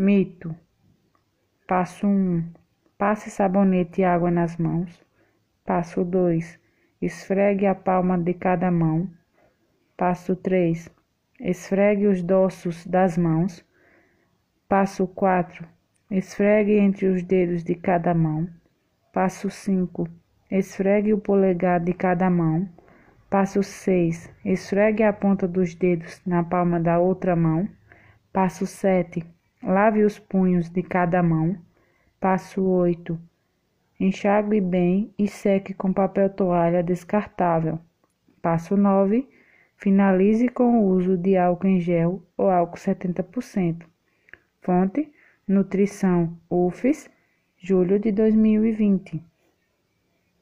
Mito. Passo 1. Passe sabonete e água nas mãos. Passo 2. Esfregue a palma de cada mão. Passo 3. Esfregue os dorsos das mãos. Passo 4. Esfregue entre os dedos de cada mão. Passo 5. Esfregue o polegar de cada mão. Passo 6. Esfregue a ponta dos dedos na palma da outra mão. Passo 7. Lave os punhos de cada mão. Passo 8. Enxague bem e seque com papel toalha descartável. Passo 9. Finalize com o uso de álcool em gel ou álcool 70%. Fonte: Nutrição UFES, julho de 2020.